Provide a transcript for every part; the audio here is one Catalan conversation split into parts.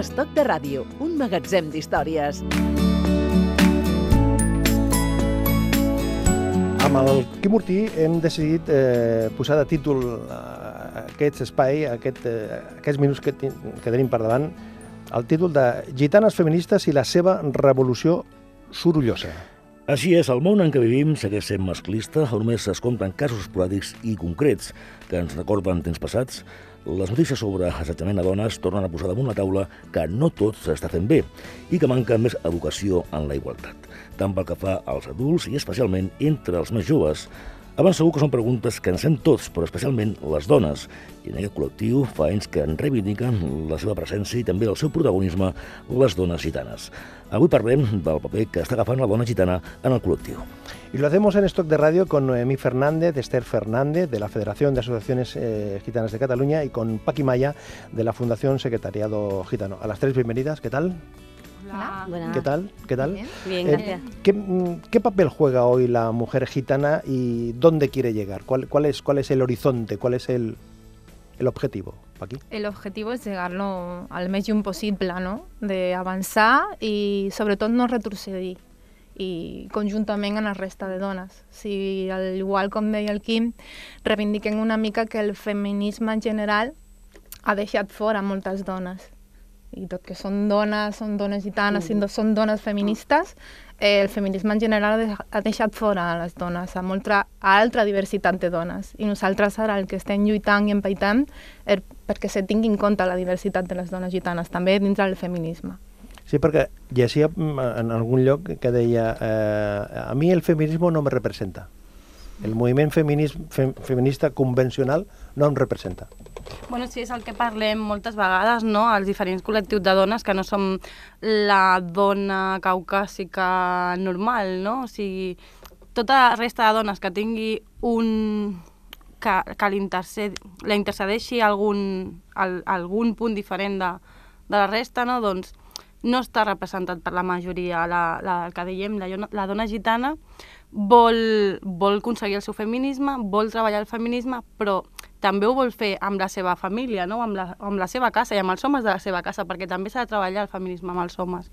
Estoc de ràdio, un magatzem d'històries. Amb el Quim Ortí hem decidit eh, posar de títol a aquest espai, a aquest, eh, aquests minuts que, que tenim per davant, el títol de Gitanes feministes i la seva revolució sorollosa. Així és, el món en què vivim segueix sent masclista, només es compten casos esporàdics i concrets que ens recorden temps passats. Les notícies sobre assetjament a dones tornen a posar damunt la taula que no tot s'està fent bé i que manca més educació en la igualtat, tant pel que fa als adults i especialment entre els més joves. Abans segur que són preguntes que ens fem tots, però especialment les dones. I en aquest col·lectiu fa anys que en reivindiquen la seva presència i també el seu protagonisme les dones gitanes. Avui parlem del paper que està agafant la dona gitana en el col·lectiu. Y lo hacemos en Stock de Radio con Noemí Fernández, Esther Fernández, de la Federación de Asociaciones eh, Gitanas de Cataluña, y con Paqui Maya, de la Fundación Secretariado Gitano. A las tres, bienvenidas. ¿Qué tal? Hola. ¿Qué tal? ¿Qué tal? Bien. Bien, Eh, gracias. ¿qué, mm, qué papel juega hoy la mujer gitana y dónde quiere llegar? ¿Cuál, cuál, es, cuál es el horizonte? ¿Cuál es el, el objetivo, Paqui? El objetivo es llegar-lo al més lluny possible, no? D'avançar i sobretot no retrocedir i conjuntament amb la resta de dones. Si, al igual com deia el Quim, reivindiquem una mica que el feminisme en general ha deixat fora moltes dones. I tot que són dones, són dones gitanes, mm. són dones feministes, eh, el feminisme en general ha de- ha deixat fora a les dones, a molta a altra diversitat de dones. I nosaltres ara el que estem lluitant i empaitant és perquè se tingui en compte la diversitat de les dones gitanes, també dintre del feminisme. Sí, perquè llegia mm, en algun lloc que deia eh, a mi el feminismo no me representa. El moviment feminis, fem, feminista convencional no em representa. Bueno, sí, és el que parlem moltes vegades, no?, als diferents col·lectius de dones, que no som la dona caucàsica normal, no? O sigui, tota la resta de dones que tingui un... que, que la intercedeixi algun, al, algun punt diferent de, de la resta, no?, doncs no està representat per la majoria. La, la, que dèiem, la, la dona gitana vol, vol aconseguir el seu feminisme, vol treballar el feminisme, però també ho vol fer amb la seva família, no? amb, la, amb la seva casa i amb els homes de la seva casa, perquè també s'ha de treballar el feminisme amb els homes.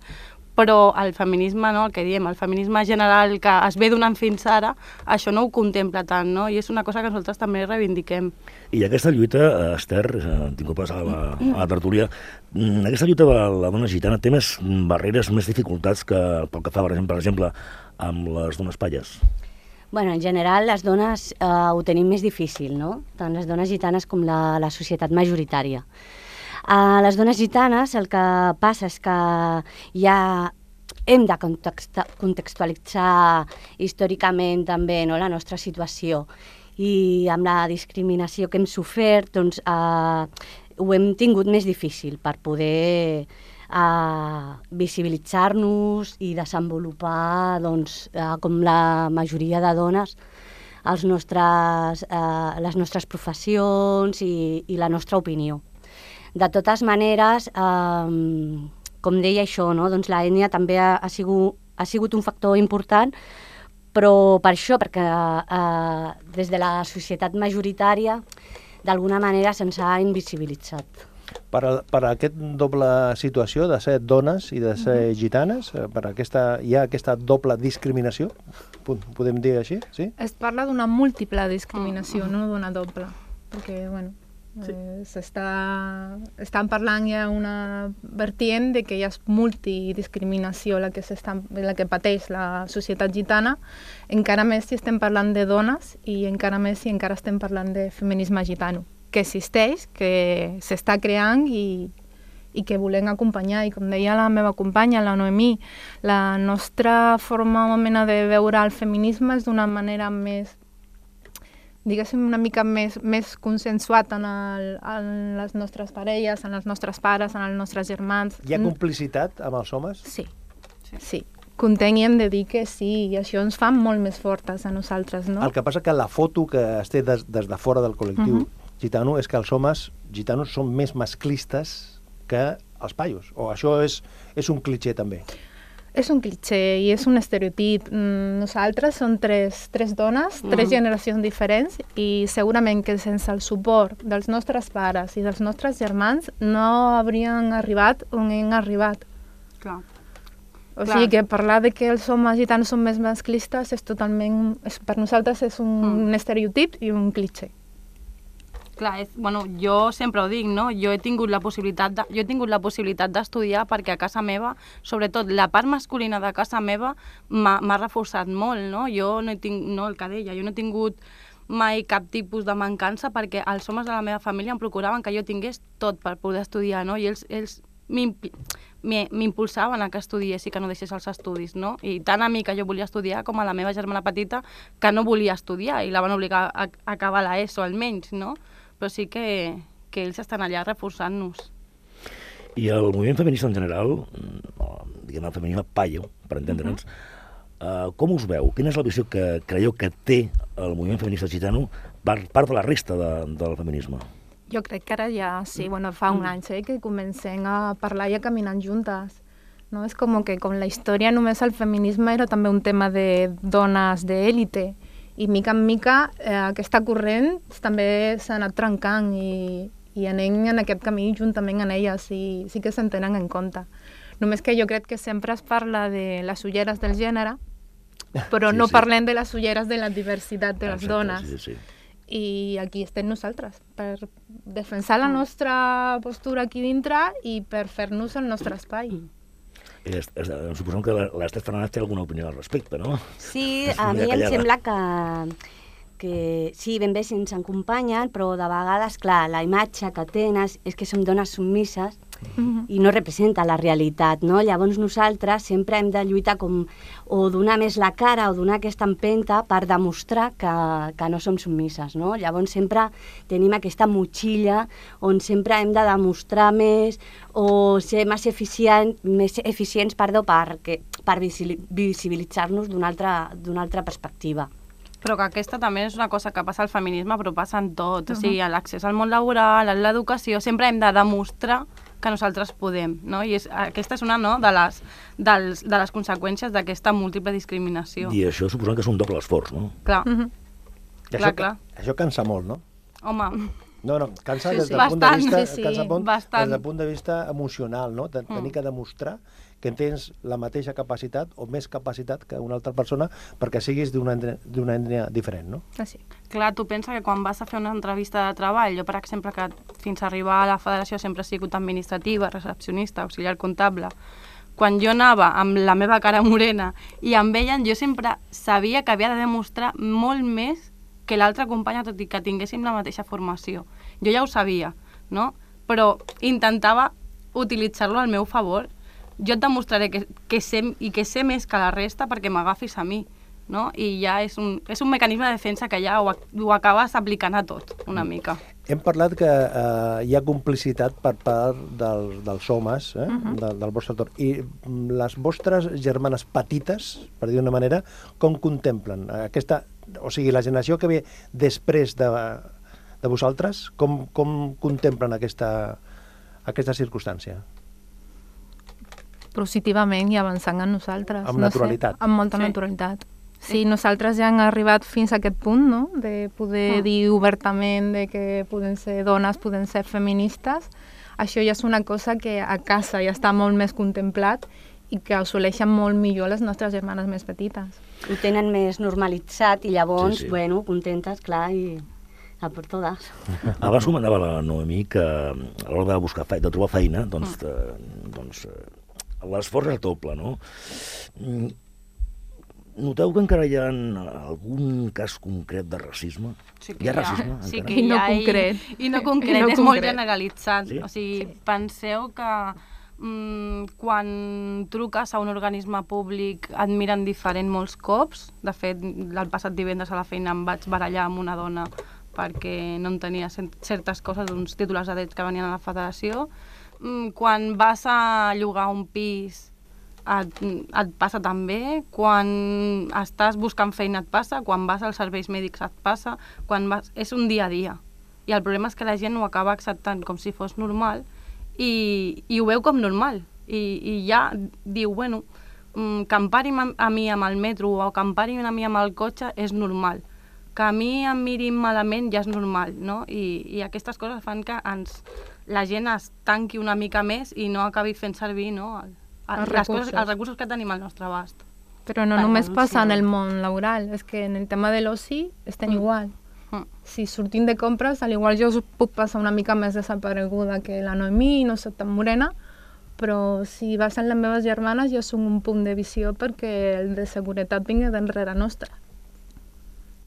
Però el feminisme, no? el que diem, el feminisme general que es ve donant fins ara, això no ho contempla tant, no? i és una cosa que nosaltres també reivindiquem. I aquesta lluita, eh, Esther, eh, t'incorpores a la, a la tertúlia, mm, aquesta lluita de la dona gitana té més barreres, més dificultats que pel que fa, per exemple, per exemple amb les dones palles. Bueno, en general, les dones eh, ho tenim més difícil, no? Tant les dones gitanes com la, la societat majoritària. A les dones gitanes el que passa és que ja hem de contextualitzar històricament també no, la nostra situació i amb la discriminació que hem sofert doncs, eh, ho hem tingut més difícil per poder eh, visibilitzar-nos i desenvolupar doncs, eh, com la majoria de dones els nostres, eh, les nostres professions i, i la nostra opinió. De totes maneres, eh, com deia això, no? doncs la ètnia també ha, ha, sigut, ha sigut un factor important, però per això, perquè eh, des de la societat majoritària d'alguna manera se'ns ha invisibilitzat. Per, a, per a aquest doble situació de ser dones i de ser gitanes, eh, per aquesta, hi ha aquesta doble discriminació, po- podem dir així, sí? Es parla d'una múltiple discriminació, no d'una doble, perquè, bueno, eh, s'està... Estan parlant ja una vertient de que hi ha multidiscriminació la que, s'està- la que pateix la societat gitana, encara més si estem parlant de dones i encara més si encara estem parlant de feminisme gitano, que existeix, que s'està creant i, i que volem acompanyar. I com deia la meva companya, la Noemí, la nostra forma o mena de veure el feminisme és d'una manera més diguéssim, una mica més, més consensuat en, el, en les nostres parelles, en els nostres pares, en els nostres germans. Hi ha complicitat amb els homes? Sí, sí. sí. Content i hem de dir que sí, i això ens fa molt més fortes a nosaltres, no? El que passa que la foto que es té des, des de fora del col·lectiu gitano és que els homes gitanos són més masclistes que els paios, o això és, és un clitxé també. és un cliché i és un estereotip. Mm, Nosaltres som tres, tres dones, tres Mhm. generacions diferents i segurament que sense el suport dels nostres pares i dels nostres germans no haurien arribat on hem arribat. Clar. O Clar. sigui que parlar de que els homes gitanos són més masclistes és totalment... És, per nosaltres és un, Mm. un estereotip i un cliché. Clar, és, bueno, jo sempre ho dic, no? Jo he tingut la possibilitat de, jo he tingut la possibilitat d'estudiar perquè a casa meva, sobretot la part masculina de casa meva, m'ha reforçat molt, no? Jo no he tingut, no, el que deia, jo no he tingut mai cap tipus de mancança perquè els homes de la meva família em procuraven que jo tingués tot per poder estudiar, no? I ells, ells m'impulsaven a que estudiés i que no deixés els estudis, no? I tant a mi que jo volia estudiar com a la meva germana petita que no volia estudiar i la van obligar a, acabar la ESO almenys, no? Però sí que, que ells estan allà reforçant-nos. I el moviment feminista en general, mm, diguem el feminisme paio, per entendre'ns, uh, com us veu? Quina és la visió que creieu que té el moviment feminista gitano per part de la resta de, del feminisme? Jo crec que ara ja, sí, bueno, fa un any eh, que comencem a parlar i a caminar juntes. No? És com que com la història només el feminisme era també un tema de dones d'élite i mica en mica eh, aquesta corrent també s'ha anat trencant i, i anem en aquest camí juntament amb elles i sí que se'n tenen en compte. Només que jo crec que sempre es parla de les ulleres del gènere, però Sí, no sí. parlem de les ulleres de la diversitat de les Exacte, dones Sí, sí, i aquí estem nosaltres, per defensar la nostra postura aquí dintre i per fer-nos el nostre espai. I es, es, suposem que l'Estat Fernández té alguna opinió al respecte, no? Sí, a mi em callada. sembla que, que sí, ben bé si ens acompanyen, però de vegades, clar, la imatge que tenen és que som dones submisses Mhm. i no representa la realitat, no? Llavors nosaltres sempre hem de lluitar com o donar més la cara o donar aquesta empenta per demostrar que, que no som submisses, no? Llavors sempre tenim aquesta motxilla on sempre hem de demostrar més o ser més, eficient, més eficients perdó, perquè, per visi- visibilitzar-nos d'una altra, altra perspectiva. Però que aquesta també és una cosa que passa al feminisme, però passa en tot. O sigui, l'accés al món laboral, a l'educació, sempre hem de demostrar que nosaltres podem, no? I és, aquesta és una no, de, les, dels, de les conseqüències d'aquesta múltiple discriminació. I això suposem que és un doble esforç, no? Clar, Mhm. I Clar, això, clar. això cansa molt, no? home, No, no, cansa Sí, des sí. del punt de vista, sí, sí, cansa molt bastant. des del punt de vista emocional, no? De, tenir Mm. que demostrar que tens la mateixa capacitat o més capacitat que una altra persona perquè siguis d'una ètnia- diferent, no? Així. clar, tu pensa que quan vas a fer una entrevista de treball, jo, per exemple, que fins a arribar a la federació sempre he sigut administrativa, recepcionista, auxiliar comptable, quan jo anava amb la meva cara morena i em veien, jo sempre sabia que havia de demostrar molt més que l'altra companya, tot i que tinguéssim la mateixa formació. Jo ja ho sabia, no? Però intentava utilitzar-lo al meu favor. Jo et demostraré que, que sé, i que sé més que la resta perquè m'agafis a mi, no? I ja és un, és un mecanisme de defensa que ja ho, ho acabes aplicant a tot, una mica. Hem parlat que eh, hi ha complicitat per part del, dels homes eh, de, del vostre torn. I mm, les vostres germanes petites, per dir d'una manera, com contemplen aquesta... O sigui, la generació que ve després de, de vosaltres, com, com contemplen aquesta, aquesta circumstància? Positivament i avançant en nosaltres. Amb no naturalitat. Sé, amb molta Sí. naturalitat. Sí, nosaltres ja hem arribat fins a aquest punt, no?, de poder Mm. dir obertament de que poden ser dones, poden ser feministes. Això ja és una cosa que a casa ja està molt més contemplat i que assoleixen molt millor les nostres germanes més petites. Ho tenen més normalitzat i llavors, Sí, sí. bueno, contentes, clar, i a per totes. Abans comentava la Noemí que a l'hora de buscar feina, de trobar feina, doncs, eh, doncs eh, l'esforç és doble, no? Mm, Noteu que encara hi ha algun cas concret de racisme? Sí hi ha racisme, sí encara? que I no hi ha, concret. I, i no I concret, no és molt concret. generalitzat. Sí? O sigui, penseu que mm, quan truques a un organisme públic et miren diferent molts cops. De fet, el passat divendres a la feina em vaig barallar amb una dona perquè no entenia certes coses d'uns titulars de dret que venien a la federació. Mm, quan vas a llogar un pis et, et passa també, quan estàs buscant feina et passa, quan vas als serveis mèdics et passa, quan vas... és un dia a dia. I el problema és que la gent ho acaba acceptant com si fos normal i, i ho veu com normal. I, i ja diu, bueno, mm, que em parin a, mi amb el metro o que em parin a mi amb el cotxe és normal. Que a mi em mirin malament ja és normal, no? I, i aquestes coses fan que ens, la gent es tanqui una mica més i no acabi fent servir no, el, el, Els les recursos. coses, els recursos que tenim al nostre abast. Però no Per només passa en el món laboral, és que en el tema de l'oci estem Mm. igual. Mm. Si sortim de compres, al igual jo us puc passar una mica més desapareguda que la Noemí, no soc tan morena, però si vas amb les meves germanes jo som un punt de visió perquè el de seguretat vingui d'enrere nostra.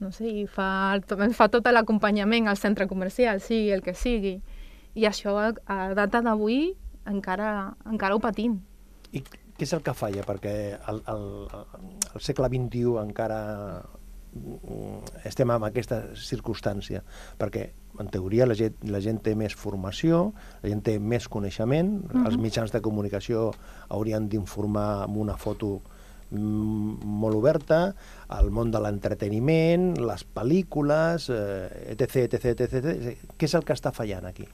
No sé, i fa, també fa tot l'acompanyament al centre comercial, sigui el que sigui. I això a, a data d'avui encara, encara ho patim. I què és el que falla? Perquè al, al, al segle XXI encara mm, estem en aquesta circumstància. Perquè, en teoria, la gent, la gent té més formació, la gent té més coneixement, uh -huh. els mitjans de comunicació haurien d'informar amb una foto molt oberta, el món de l'entreteniment, les pel·lícules, eh, etc, etc, etc, etc. Què és el que està fallant aquí?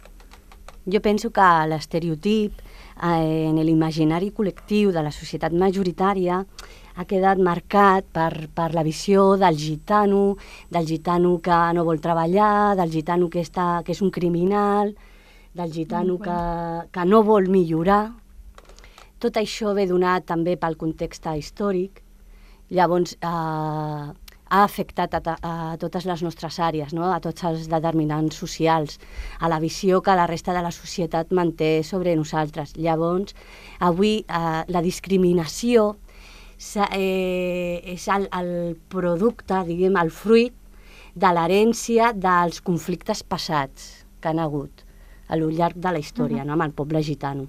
Jo penso que l'estereotip eh, en l'imaginari col·lectiu de la societat majoritària ha quedat marcat per, per la visió del gitano, del gitano que no vol treballar, del gitano que, està, que és un criminal, del gitano que, que no vol millorar. Tot això ve donat també pel context històric. Llavors, eh, ha afectat a, a totes les nostres àrees, no? a tots els determinants socials, a la visió que la resta de la societat manté sobre nosaltres. Llavors, avui eh, la discriminació eh, és el, el producte, diguem, el fruit de l'herència dels conflictes passats que han hagut a lo llarg de la història, no? amb el poble gitano.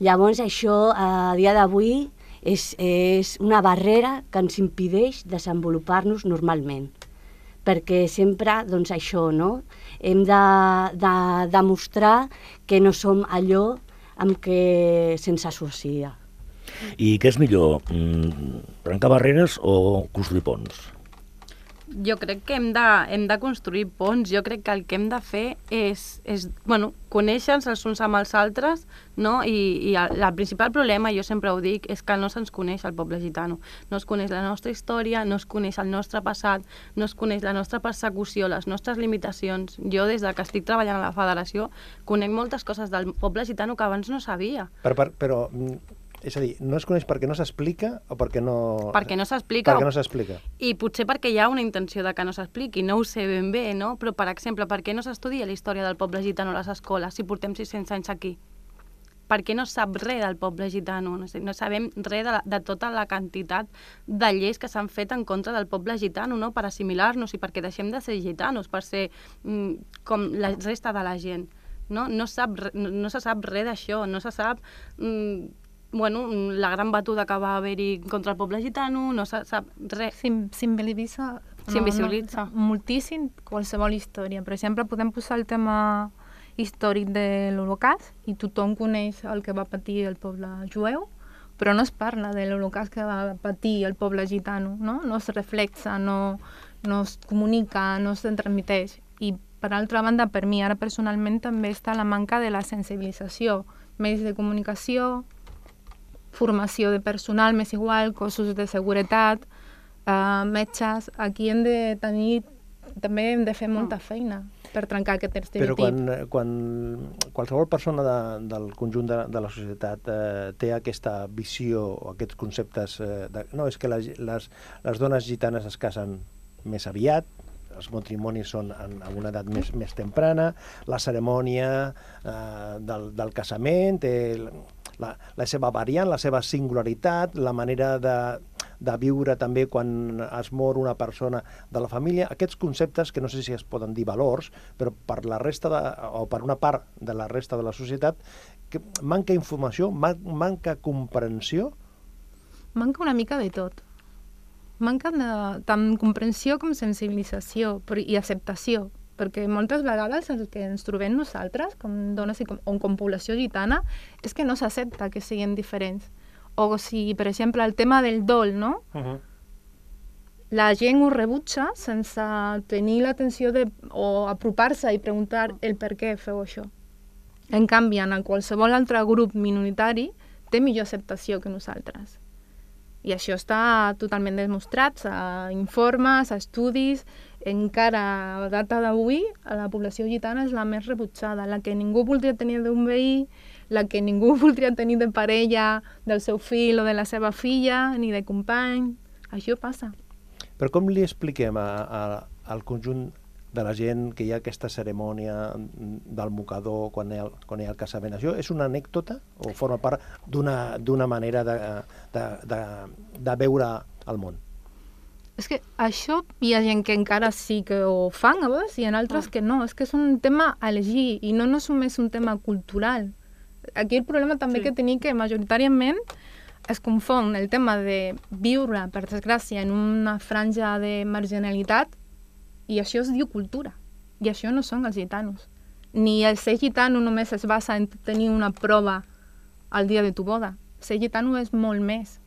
Llavors, això, a dia d'avui, és, és una barrera que ens impedeix desenvolupar-nos normalment. Perquè sempre, doncs, això, no? Hem de, de demostrar que no som allò amb què se'ns associa. I què és millor, mm, trencar barreres o construir ponts? Jo crec que hem de, hem de construir ponts. Jo crec que el que hem de fer és, és bueno, conèixer-nos els uns amb els altres, no? I, i el, el principal problema, jo sempre ho dic, és que no se'ns coneix el poble gitano. No es coneix la nostra història, no es coneix el nostre passat, no es coneix la nostra persecució, les nostres limitacions. Jo, des de que estic treballant a la federació, conec moltes coses del poble gitano que abans no sabia. Per, per, però, mm, és a dir, no es coneix perquè no s'explica o perquè no... Perquè no s'explica. Perquè no s'explica. I potser perquè hi ha una intenció de que no s'expliqui, no ho sé ben bé, no? Però, per exemple, per què no s'estudia la història del poble gitano a les escoles si portem 600 anys aquí? Per què no sap res del poble gitano? No, sé, no sabem res de, la, de tota la quantitat de lleis que s'han fet en contra del poble gitano, no? Per assimilar-nos i perquè deixem de ser gitanos, per ser mm, com la resta de la gent. No, no, sap, no, no se sap res d'això, no se sap mm, bueno, la gran batuda que va haver-hi contra el poble gitano, no se sap res. S'invisibilitza S'invisibilitza. no, moltíssim qualsevol història. Per exemple, podem posar el tema històric de l'Holocaust i tothom coneix el que va patir el poble jueu, però no es parla de l'Holocaust que va patir el poble gitano, no? No es reflexa, no, no es comunica, no es transmiteix. I, per altra banda, per mi ara personalment també està la manca de la sensibilització, més de comunicació, formació de personal, més igual, cossos de seguretat, uh, metges, aquí hem de tenir, també hem de fer molta feina per trencar aquest Però estereotip. quan, quan qualsevol persona de, del conjunt de, de la societat eh, té aquesta visió o aquests conceptes eh, de, no, és que les, les, les dones gitanes es casen més aviat, els matrimonis són en, en una edat més, més temprana, la cerimònia eh, del, del casament té la, la seva variant, la seva singularitat, la manera de, de viure també quan es mor una persona de la família, aquests conceptes que no sé si es poden dir valors, però per la resta de, o per una part de la resta de la societat que manca informació, man, manca comprensió Manca una mica de tot. Manca de, tant comprensió com sensibilització però, i acceptació, perquè moltes vegades el que ens trobem nosaltres, com dones i com, o com població gitana, és que no s'accepta que siguin diferents. O si, per exemple, el tema del dol, no? Uh -huh. la gent ho rebutja sense tenir l'atenció de, o apropar-se i preguntar el per què feu això. En canvi, en qualsevol altre grup minoritari té millor acceptació que nosaltres. I això està totalment demostrat a informes, a estudis, encara a data d'avui la població gitana és la més rebutjada, la que ningú voldria tenir d'un veí, la que ningú voldria tenir de parella del seu fill o de la seva filla, ni de company. Això passa. Però com li expliquem a, a, al conjunt de la gent que hi ha aquesta cerimònia del mocador quan hi ha, quan hi ha el casament. Això és una anècdota o forma part d'una manera de, de, de, de veure el món? És que això hi ha gent que encara sí que ho fan a vegades i en altres ah. que no. És que és un tema a elegir i no, no és només un tema cultural. Aquí el problema també sí. que tenim que majoritàriament es confon el tema de viure, per desgràcia, en una franja de marginalitat i això es diu cultura. I això no són els gitanos. Ni el ser gitano només es basa en tenir una prova al dia de tu boda. Ser gitano és molt més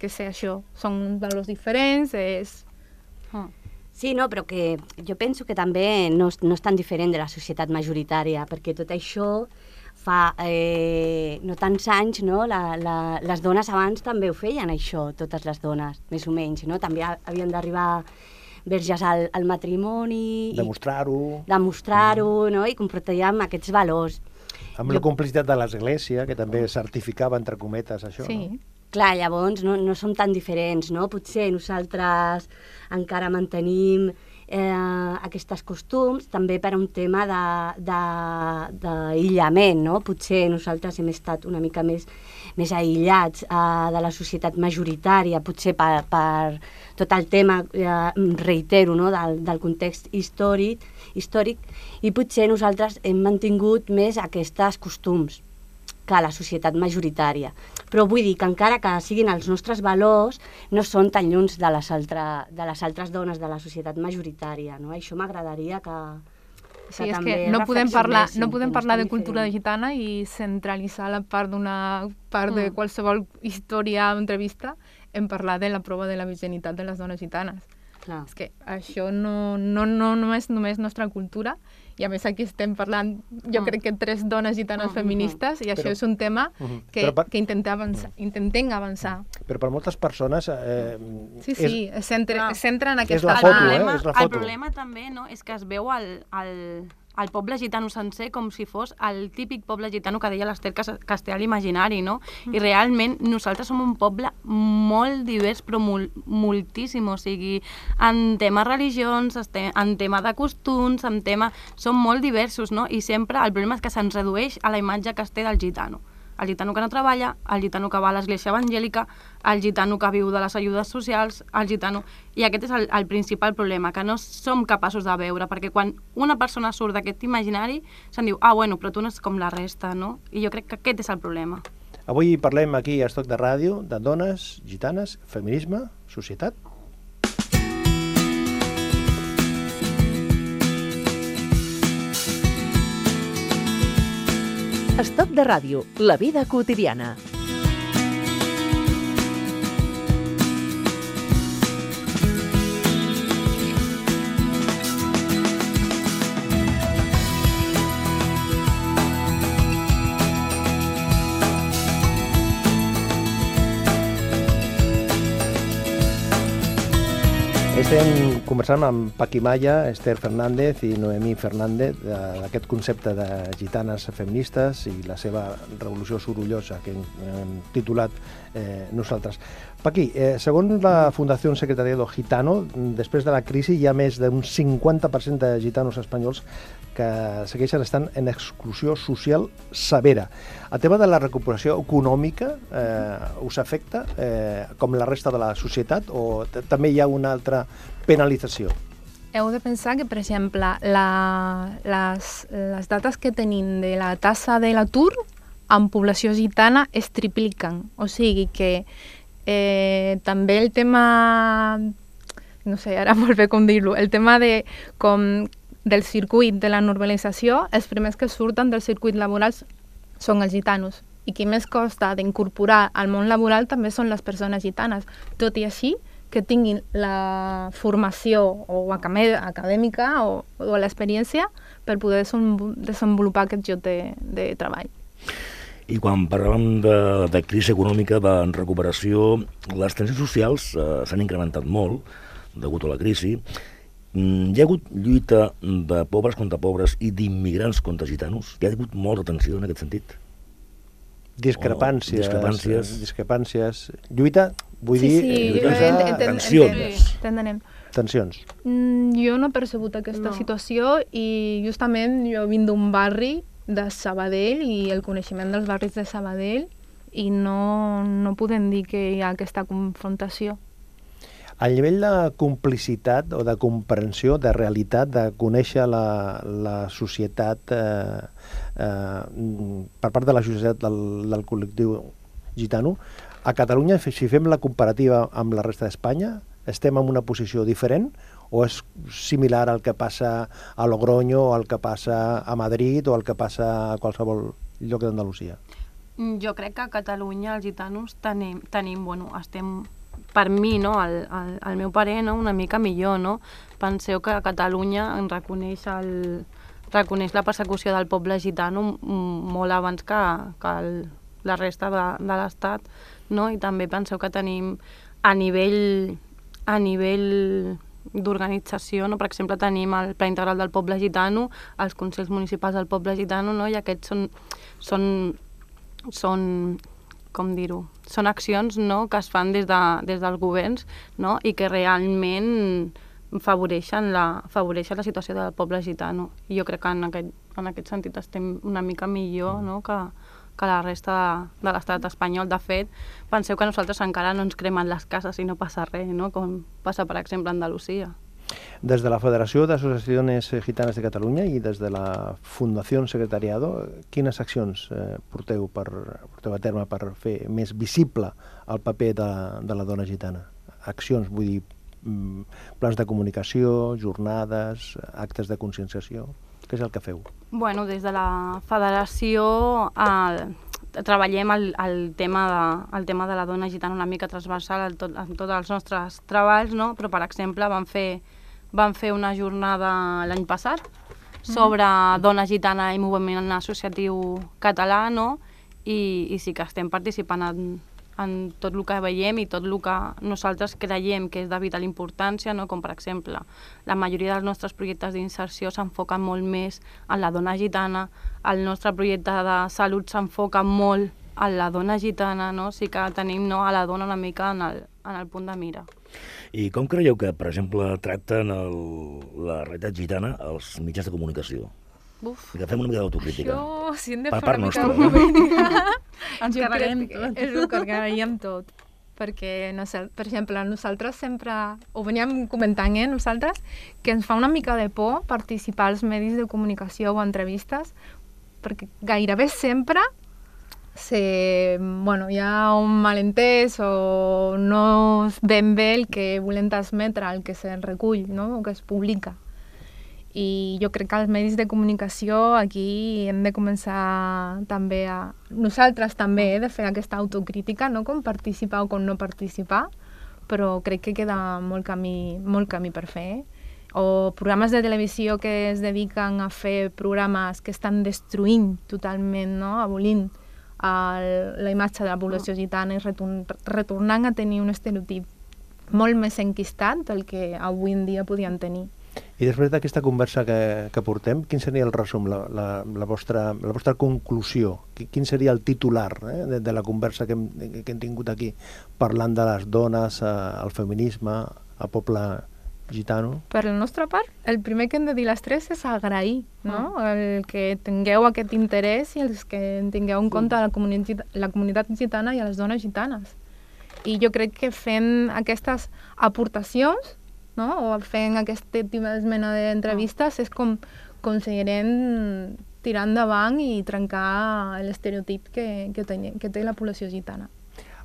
que ser això. Són valors diferents, és... Oh. Sí, no, però que jo penso que també no, no és tan diferent de la societat majoritària, perquè tot això fa eh, no tants anys, no? La, la, les dones abans també ho feien, això, totes les dones, més o menys, no? També havien d'arribar verges al, al matrimoni... Demostrar-ho. Demostrar-ho, mm. no? I compartíem aquests valors. Amb jo... la complicitat de l'Església, que també certificava, entre cometes, això, sí. no? Clar, llavors no, no som tan diferents, no? Potser nosaltres encara mantenim eh, aquests costums, també per un tema d'aïllament, no? Potser nosaltres hem estat una mica més, més aïllats eh, de la societat majoritària, potser per, per tot el tema, eh, reitero, no? del, del context històric, històric, i potser nosaltres hem mantingut més aquests costums que la societat majoritària. Però vull dir que encara que siguin els nostres valors, no són tan lluns de les, altre, de les altres dones de la societat majoritària. No? Això m'agradaria que, que sí, és que no podem parlar, no podem parlar de cultura diferent. gitana i centralitzar la part d'una part mm. de qualsevol història o entrevista en parlar de la prova de la virginitat de les dones gitanes. Clar. És que això no, no, no, no és només nostra cultura, i a més aquí estem parlant, jo mm. crec que tres dones gitanes mm, feministes, i això però, és un tema que, per, que intentem avançar, mm. intentem avançar. Però per moltes persones... Eh, sí, sí, és, es centra, es centra en aquesta... És la foto, eh? És la foto. El problema també no, és que es veu el, el, el poble gitano sencer com si fos el típic poble gitano que deia l'Ester Castellà imaginari, no? Mm. I realment nosaltres som un poble molt divers, però mol, moltíssim, o sigui, en tema religions, en tema de costums, en tema... Som molt diversos, no? I sempre el problema és que se'ns redueix a la imatge que es té del gitano el gitano que no treballa, el gitano que va a l'església evangèlica, el gitano que viu de les ajudes socials, el gitano... I aquest és el, el principal problema, que no som capaços de veure, perquè quan una persona surt d'aquest imaginari se'n diu, ah, bueno, però tu no és com la resta, no? I jo crec que aquest és el problema. Avui parlem aquí a Estoc de Ràdio de dones, gitanes, feminisme, societat Estoc de ràdio, la vida quotidiana. Estem conversant amb Paqui Maya, Esther Fernández i Noemí Fernández d'aquest concepte de gitanes feministes i la seva revolució sorollosa que hem titulat eh, nosaltres. Paqui, eh, segons la Fundació Secretariado Gitano, després de la crisi hi ha més d'un 50% de gitanos espanyols que segueixen estant en exclusió social severa. El tema de la recuperació econòmica eh, us afecta eh, com la resta de la societat o també hi ha una altra penalització? Heu de pensar que, per exemple, la, les, les dates que tenim de la tassa de l'atur en població gitana es tripliquen. O sigui que Eh, també el tema, no sé ara molt bé com dir-lo, el tema de com del circuit de la normalització, els primers que surten del circuit laboral són els gitanos. I qui més costa d'incorporar al món laboral també són les persones gitanes. Tot i així, que tinguin la formació o acadèmica o, o l'experiència per poder desenvolupar aquest lloc de, de treball. I quan parlàvem de, de crisi econòmica, de recuperació, les tensions socials eh, s'han incrementat molt degut a la crisi. Mm, hi ha hagut lluita de pobres contra pobres i d'immigrants contra gitanos? Hi ha hagut molta tensió en aquest sentit? Discrepàncies. discrepàncies. Discrepàncies. Lluita, vull sí, dir... sí, lluita, ent- ent- tensions. ent- T'entenem. tensions. Mm, jo no he percebut aquesta No. situació i justament jo vinc d'un barri de Sabadell i el coneixement dels barris de Sabadell i no, no podem dir que hi ha aquesta confrontació. A nivell de complicitat o de comprensió, de realitat, de conèixer la, la societat eh, eh, per part de la societat del, del col·lectiu gitano, a Catalunya, si fem la comparativa amb la resta d'Espanya, estem en una posició diferent o és similar al que passa a Logroño, o al que passa a Madrid o al que passa a qualsevol lloc d'Andalusia? Mm, Jo crec que a Catalunya els gitanos tenim, tenim bueno, estem, per mi, no, el, el, el meu parer, no, una mica millor, no? Penseu que a Catalunya en reconeix, el, reconeix la persecució del poble gitano molt abans que, que el, la resta de, de l'Estat, no? I també penseu que tenim a nivell, a nivell d'organització, no? per exemple tenim el Pla Integral del Poble Gitano, els Consells Municipals del Poble Gitano, no? i aquests són, són són, com dir-ho, són accions no, que es fan des, de, des dels governs no, i que realment favoreixen la, favoreixen la situació del poble gitano. I jo crec que en aquest, en aquest sentit estem una mica millor no, que, que la resta de, de l'estat espanyol. De fet, penseu que nosaltres encara no ens cremen les cases i no passa res, no? com passa, per exemple, a Andalusia. Des de la Federació d'Associacions Gitanes de Catalunya i des de la Fundació Secretariado, quines accions eh, porteu, per, porteu a terme per fer més visible el paper de, de la dona gitana? Accions, vull dir, mm, plans de comunicació, jornades, actes de conscienciació... Què és el que feu? Bueno, des de la federació el, treballem el, el, tema de, el tema de la dona gitana una mica transversal en, tot, en tots els nostres treballs, no? però per exemple vam fer, vam fer una jornada l'any passat sobre dona gitana i moviment associatiu català, no? I, i sí que estem participant en, en tot el que veiem i tot el que nosaltres creiem que és de vital importància, no? com per exemple la majoria dels nostres projectes d'inserció s'enfoquen molt més en la dona gitana, el nostre projecte de salut s'enfoca molt en la dona gitana, no? sí que tenim no, a la dona una mica en el, en el punt de mira. I com creieu que, per exemple, tracten el, la realitat gitana els mitjans de comunicació? Uf, Que fem una mica d'autocrítica. Això, si hem de Per fer part una mica nostra, no? d'autocrítica, ens jo carreguem tot. És el que carreguem tot. Perquè, no sé, per exemple, nosaltres sempre, ho veníem comentant, eh, nosaltres, que ens fa una mica de por participar als medis de comunicació o entrevistes, perquè gairebé sempre se, bueno, hi ha un malentès o no ben bé el que volem transmetre, el que se recull, no? o que es publica. I jo crec que els medis de comunicació aquí hem de començar també a... Nosaltres també eh, de fer aquesta autocrítica, no com participar o com no participar, però crec que queda molt camí, molt camí per fer. Eh? O programes de televisió que es dediquen a fer programes que estan destruint totalment, no? abolint el, la imatge de la població gitana i retorn, retornant a tenir un estereotip molt més enquistat del que avui en dia podien tenir. I després d'aquesta conversa que, que portem, quin seria el resum, la, la, la, vostra, la vostra conclusió? Qui- Quin seria el titular eh, de, de la conversa que hem, que hem tingut aquí, parlant de les dones, eh, el feminisme, el poble gitano? Per la nostra part, el primer que hem de dir les tres és agrair no? el que tingueu aquest interès i els que tingueu en compte la comunitat, la comunitat gitana i a les dones gitanes. I jo crec que fent aquestes aportacions no? o fent aquesta mena d'entrevistes és com aconseguirem tirar endavant i trencar l'estereotip que, que, té, que té la població gitana.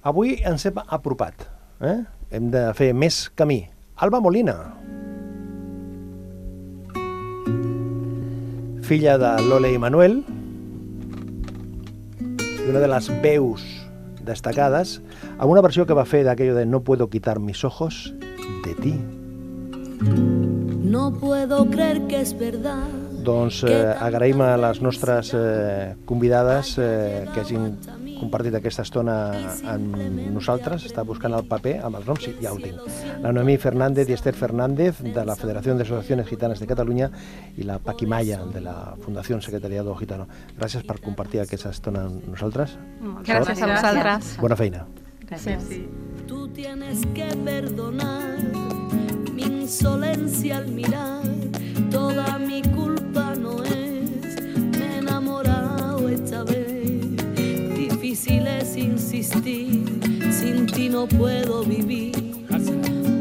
Avui ens hem apropat. Eh? Hem de fer més camí. Alba Molina. Filla de Lole i Manuel, i una de les veus destacades, amb una versió que va fer d'aquello de No puedo quitar mis ojos de ti. No puedo creer que es verdad Doncs eh, agraïm a les nostres eh, convidades eh, que hagin compartit aquesta estona amb nosaltres. Està buscant el paper amb els noms, sí, ja ho tinc. La Noemí Fernández i Esther Fernández, de la Federació d'Associacions Gitanes de Catalunya, i la Paqui Maya, de la Fundació Secretariado Gitano. Gràcies per compartir aquesta estona amb nosaltres. Gràcies a vosaltres. Bona feina. Gràcies. Sí. Tú tienes que perdonar mi insolencia al mirar. Toda mi culpa no es. Me he enamorado esta vez. Difícil es insistir. Sin ti no puedo vivir.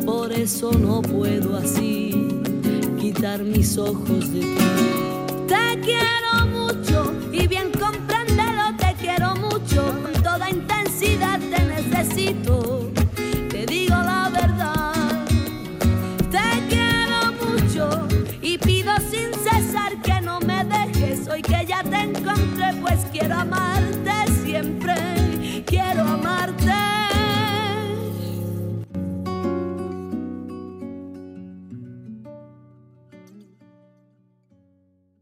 Por eso no puedo así quitar mis ojos de ti. Te quiero.